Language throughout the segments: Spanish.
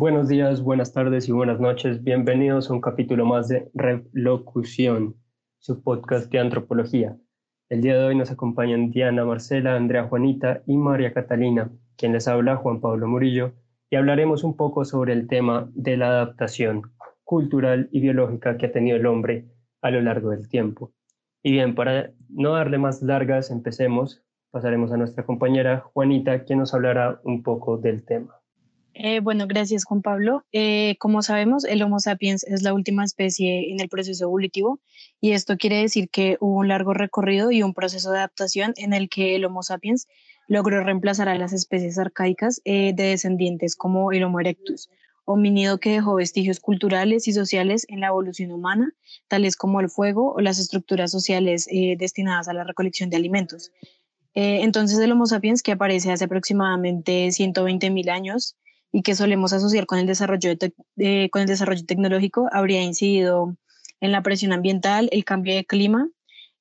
Buenos días, buenas tardes y buenas noches. Bienvenidos a un capítulo más de Relocución, su podcast de antropología. El día de hoy nos acompañan Diana, Marcela, Andrea Juanita y María Catalina, quien les habla Juan Pablo Murillo, y hablaremos un poco sobre el tema de la adaptación cultural y biológica que ha tenido el hombre a lo largo del tiempo. Y bien, para no darle más largas, empecemos. Pasaremos a nuestra compañera Juanita, quien nos hablará un poco del tema. Eh, bueno, gracias Juan Pablo. Eh, como sabemos, el Homo sapiens es la última especie en el proceso evolutivo y esto quiere decir que hubo un largo recorrido y un proceso de adaptación en el que el Homo sapiens logró reemplazar a las especies arcaicas eh, de descendientes como el Homo erectus, homínido que dejó vestigios culturales y sociales en la evolución humana, tales como el fuego o las estructuras sociales destinadas a la recolección de alimentos. entonces el Homo sapiens, que aparece hace aproximadamente 120.000 años, y que solemos asociar con el desarrollo, con el desarrollo tecnológico habría incidido en la presión ambiental, el cambio de clima,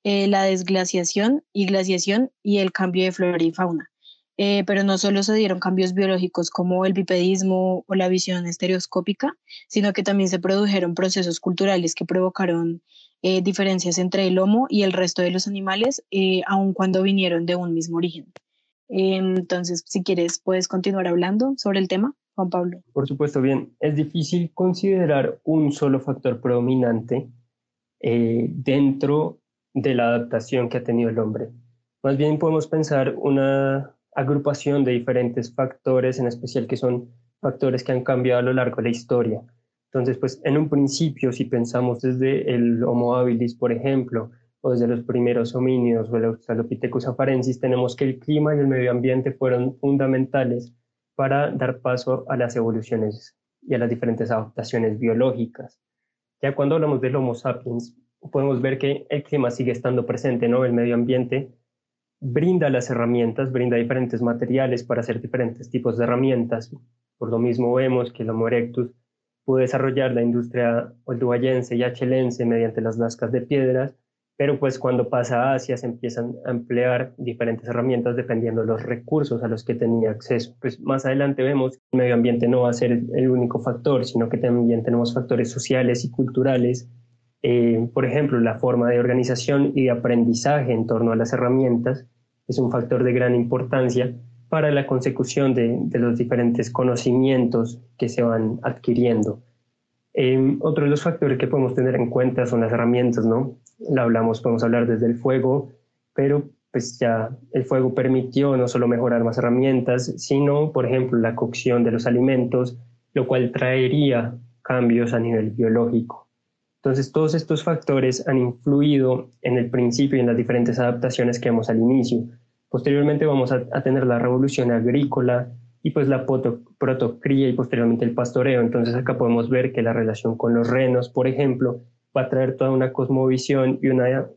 eh, la desglaciación y glaciación y el cambio de flora y fauna. Eh, pero no solo se dieron cambios biológicos como el bipedismo o la visión estereoscópica, sino que también se produjeron procesos culturales que provocaron eh, diferencias entre el Homo y el resto de los animales, aun cuando vinieron de un mismo origen. Entonces, si quieres, puedes continuar hablando sobre el tema, Juan Pablo. Por supuesto, bien. Es difícil considerar un solo factor predominante eh, dentro de la adaptación que ha tenido el hombre. Más bien podemos pensar una agrupación de diferentes factores, en especial que son factores que han cambiado a lo largo de la historia. Entonces, pues en un principio, si pensamos desde el Homo habilis, por ejemplo, o desde los primeros homínidos o el Australopithecus afarensis, tenemos que el clima y el medio ambiente fueron fundamentales para dar paso a las evoluciones y a las diferentes adaptaciones biológicas. Ya cuando hablamos del Homo sapiens, podemos ver que el clima sigue estando presente, ¿no? El medio ambiente brinda las herramientas, brinda diferentes materiales para hacer diferentes tipos de herramientas. Por lo mismo vemos que el Homo erectus pudo desarrollar la industria olduayense y achelense mediante las lascas de piedras, pero pues cuando pasa a Asia se empiezan a emplear diferentes herramientas dependiendo de los recursos a los que tenía acceso. Pues más adelante vemos que el medio ambiente no va a ser el único factor, sino que también tenemos factores sociales y culturales. Eh, por ejemplo, la forma de organización y de aprendizaje en torno a las herramientas es un factor de gran importancia para la consecución de, de los diferentes conocimientos que se van adquiriendo. Eh, otro de los factores que podemos tener en cuenta son las herramientas, ¿no? la hablamos, podemos hablar desde el fuego, pero pues ya el fuego permitió no solo mejorar más herramientas, sino, por ejemplo, la cocción de los alimentos, lo cual traería cambios a nivel biológico. Entonces, todos estos factores han influido en el principio y en las diferentes adaptaciones que vemos al inicio. Posteriormente vamos a, tener la revolución agrícola y pues la protocría y posteriormente el pastoreo. Entonces acá podemos ver que la relación con los renos, por ejemplo, va a traer toda una cosmovisión y una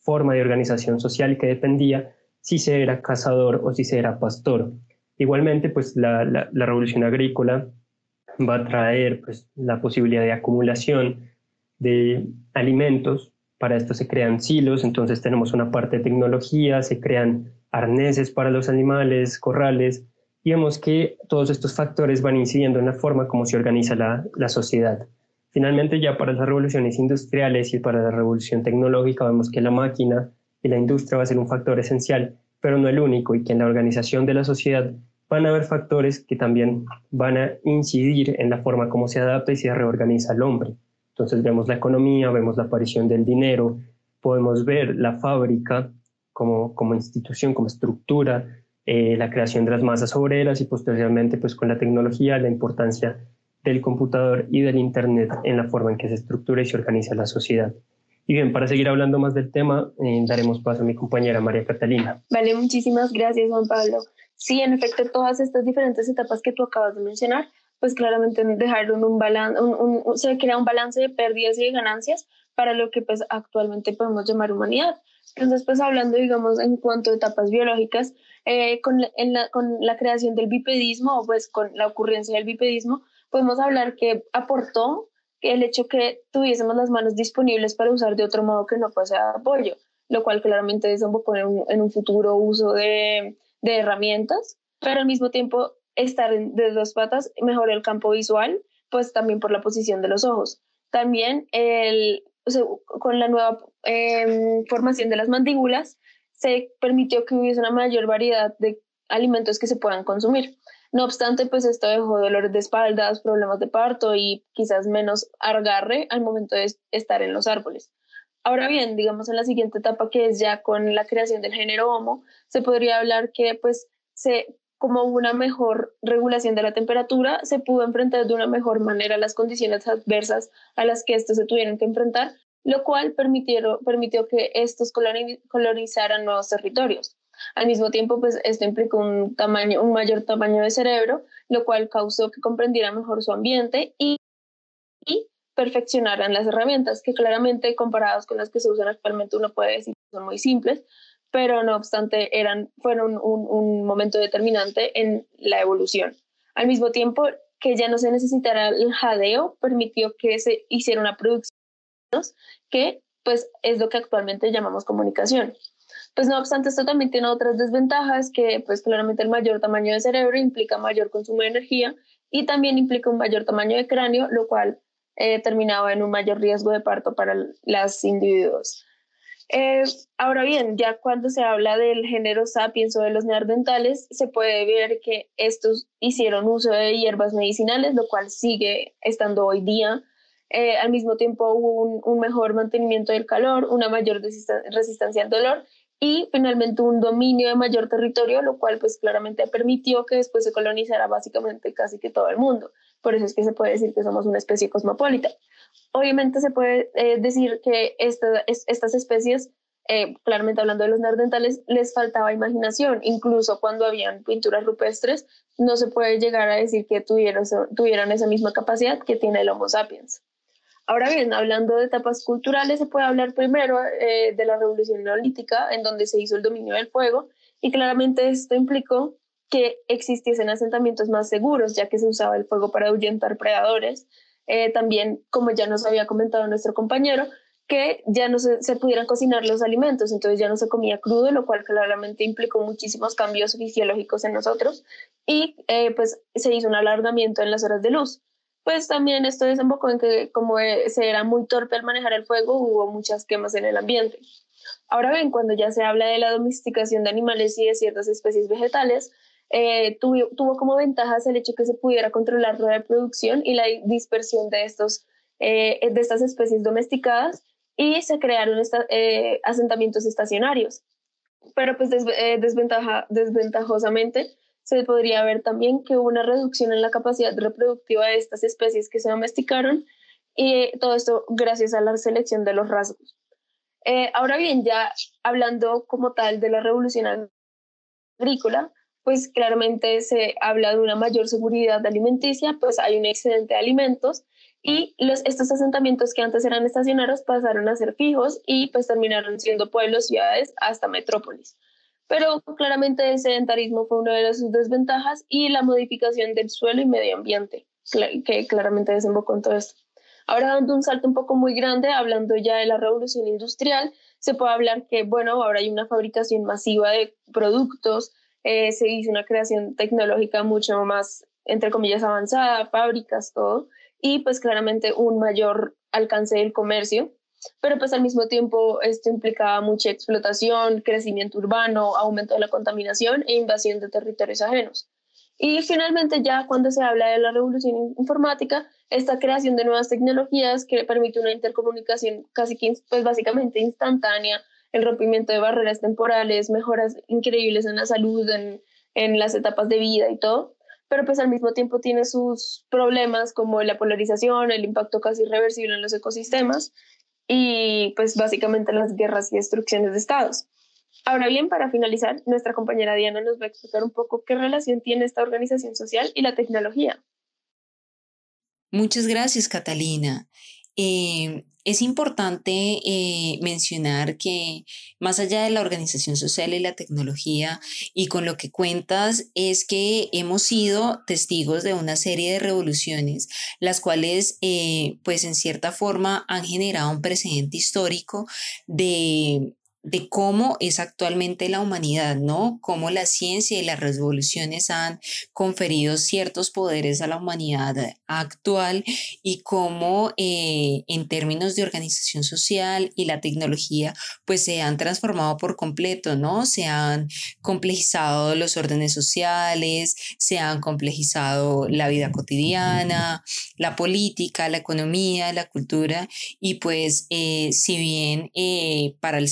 forma de organización social que dependía si se era cazador o si se era pastor. Igualmente, pues la, la, revolución agrícola va a traer pues, la posibilidad de acumulación de alimentos. Para esto se crean silos, entonces tenemos una parte de tecnología, se crean arneses para los animales, corrales, vemos que todos estos factores van incidiendo en la forma como se organiza la, la sociedad. Finalmente, ya para las revoluciones industriales y para la revolución tecnológica, vemos que la máquina y la industria va a ser un factor esencial, pero no el único, y que en la organización de la sociedad van a haber factores que también van a incidir en la forma como se adapta y se reorganiza el hombre. Entonces vemos la economía, vemos la aparición del dinero, podemos ver la fábrica como, como institución, como estructura, eh, la creación de las masas obreras y posteriormente pues con la tecnología la importancia del computador y del Internet en la forma en que se estructura y se organiza la sociedad. Y bien, para seguir hablando más del tema, eh, daremos paso a mi compañera María Catalina. Vale, muchísimas gracias, Juan Pablo. Sí, en efecto, todas estas diferentes etapas que tú acabas de mencionar, pues claramente dejaron un balance, un, se crea un balance de pérdidas y de ganancias para lo que pues actualmente podemos llamar humanidad. Entonces, pues hablando, digamos, en cuanto a etapas biológicas, eh, con, la, creación del bipedismo, o pues con la ocurrencia del bipedismo, podemos hablar que aportó el hecho que tuviésemos las manos disponibles para usar de otro modo que no fuese apoyo, lo cual claramente desembocó en un, en un futuro uso de, de herramientas, pero al mismo tiempo estar de dos patas mejora el campo visual, pues también por la posición de los ojos. También el, con la nueva em, formación de las mandíbulas se permitió que hubiese una mayor variedad de alimentos que se puedan consumir. No obstante, pues esto dejó dolores de espaldas, problemas de parto y quizás menos argarre al momento de estar en los árboles. Ahora bien, digamos en la siguiente etapa que es ya con la creación del género Homo, se podría hablar que pues se como una mejor regulación de la temperatura, se pudo enfrentar de una mejor manera las condiciones adversas a las que estos se tuvieron que enfrentar, lo cual permitió, que estos colonizaran nuevos territorios. Al mismo tiempo, pues esto implicó un, tamaño, un mayor tamaño de cerebro, lo cual causó que comprendiera mejor su ambiente y, y perfeccionaran las herramientas, que claramente comparadas con las que se usan actualmente uno puede decir que son muy simples, pero no obstante eran, fueron un, un momento determinante en la evolución. Al mismo tiempo que ya no se necesitara el jadeo, permitió que se hiciera una producción que pues es lo que actualmente llamamos comunicación. Pues no obstante, esto también tiene otras desventajas que pues claramente el mayor tamaño de cerebro implica mayor consumo de energía y también implica un mayor tamaño de cráneo, lo cual eh, terminaba en un mayor riesgo de parto para los individuos. Eh, ahora bien, ya cuando se habla del género sapiens o de los neandertales, se puede ver que estos hicieron uso de hierbas medicinales, lo cual sigue estando hoy día. Eh, al mismo tiempo hubo un, un, mejor mantenimiento del calor, una mayor resistencia al dolor y finalmente un dominio de mayor territorio, lo cual pues claramente permitió que después se colonizara básicamente casi que todo el mundo. Por eso es que se puede decir que somos una especie cosmopolita. Obviamente se puede eh, decir que estas especies, eh, claramente hablando de los neandertales, les faltaba imaginación. Incluso cuando habían pinturas rupestres, no se puede llegar a decir que tuvieron, tuvieran esa misma capacidad que tiene el Homo sapiens. Ahora bien, hablando de etapas culturales, se puede hablar primero eh, de la revolución neolítica, en donde se hizo el dominio del fuego, y claramente esto implicó que existiesen asentamientos más seguros, ya que se usaba el fuego para ahuyentar predadores, eh, también, como ya nos había comentado nuestro compañero, que ya no se, pudieran cocinar los alimentos, entonces ya no se comía crudo, lo cual claramente implicó muchísimos cambios fisiológicos en nosotros y eh, pues se hizo un alargamiento en las horas de luz. Pues también esto desembocó en que como eh, se era muy torpe al manejar el fuego, hubo muchas quemas en el ambiente. Ahora bien, cuando ya se habla de la domesticación de animales y de ciertas especies vegetales, eh, tuvo, como ventajas el hecho que se pudiera controlar la reproducción y la dispersión de, estos, eh, de estas especies domesticadas y se crearon eh, asentamientos estacionarios. Pero pues desventaja, desventajosamente se podría ver también que hubo una reducción en la capacidad reproductiva de estas especies que se domesticaron y todo esto gracias a la selección de los rasgos. ahora bien, ya hablando como tal de la revolución agrícola, pues claramente se habla de una mayor seguridad alimenticia, pues hay un excedente de alimentos y los, estos asentamientos que antes eran estacionarios pasaron a ser fijos y pues terminaron siendo pueblos, ciudades, hasta metrópolis. Pero claramente el sedentarismo fue una de sus desventajas y la modificación del suelo y medio ambiente, que claramente desembocó en todo esto. Ahora dando un salto un poco muy grande, hablando ya de la revolución industrial, se puede hablar que, bueno, ahora hay una fabricación masiva de productos, eh, se hizo una creación tecnológica mucho más, entre comillas, avanzada, fábricas, todo, y pues claramente un mayor alcance del comercio, pero pues al mismo tiempo esto implicaba mucha explotación, crecimiento urbano, aumento de la contaminación e invasión de territorios ajenos. Y finalmente ya cuando se habla de la revolución informática, esta creación de nuevas tecnologías que permite una intercomunicación casi que pues básicamente instantánea el rompimiento de barreras temporales, mejoras increíbles en la salud, en, en las etapas de vida y todo, pero pues al mismo tiempo tiene sus problemas como la polarización, el impacto casi irreversible en los ecosistemas y pues básicamente las guerras y destrucciones de estados. Ahora bien, para finalizar, nuestra compañera Diana nos va a explicar un poco qué relación tiene esta organización social y la tecnología. Muchas gracias, Catalina. Eh, es importante eh, mencionar que más allá de la organización social y la tecnología y con lo que cuentas es que hemos sido testigos de una serie de revoluciones, las cuales eh, pues en cierta forma han generado un precedente histórico de de cómo es actualmente la humanidad, ¿no? Cómo la ciencia y las revoluciones han conferido ciertos poderes a la humanidad actual y cómo eh, en términos de organización social y la tecnología, pues se han transformado por completo, ¿no? Se han complejizado los órdenes sociales, se han complejizado la vida cotidiana, la política, la economía, la cultura y pues eh, si bien eh, para el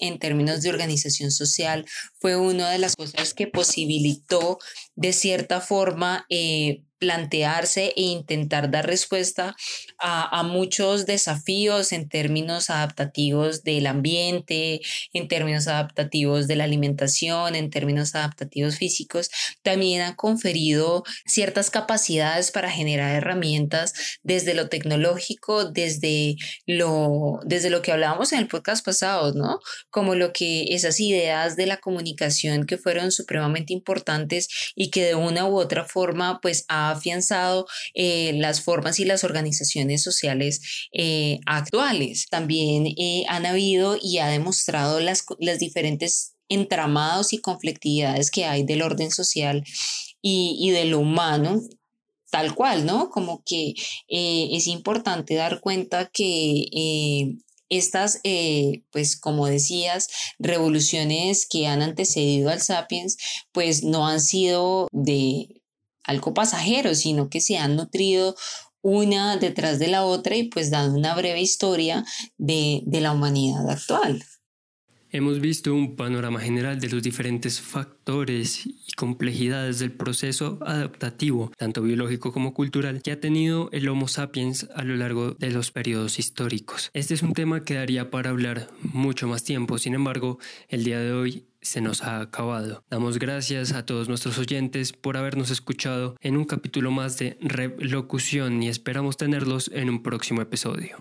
En términos de organización social fue una de las cosas que posibilitó de cierta forma eh, plantearse e intentar dar respuesta a, muchos desafíos en términos adaptativos del ambiente, en términos adaptativos de la alimentación, en términos adaptativos físicos, también ha conferido ciertas capacidades para generar herramientas desde lo tecnológico, desde lo, desde lo que hablábamos en el podcast pasado, ¿no? Como lo que esas ideas de la comunicación que fueron supremamente importantes y que de una u otra forma pues ha afianzado eh, las formas y las organizaciones sociales eh, actuales. También eh, han habido y ha demostrado las, las diferentes entramados y conflictividades que hay del orden social y, y de lo humano tal cual, ¿no? Como que es importante dar cuenta que estas, pues como decías, revoluciones que han antecedido al sapiens, pues no han sido de algo pasajero, sino que se han nutrido una detrás de la otra y pues dado una breve historia de, de la humanidad actual. Hemos visto un panorama general de los diferentes factores y complejidades del proceso adaptativo, tanto biológico como cultural, que ha tenido el Homo sapiens a lo largo de los periodos históricos. Este es un tema que daría para hablar mucho más tiempo, sin embargo, el día de hoy se nos ha acabado. Damos gracias a todos nuestros oyentes por habernos escuchado en un capítulo más de Relocución y esperamos tenerlos en un próximo episodio.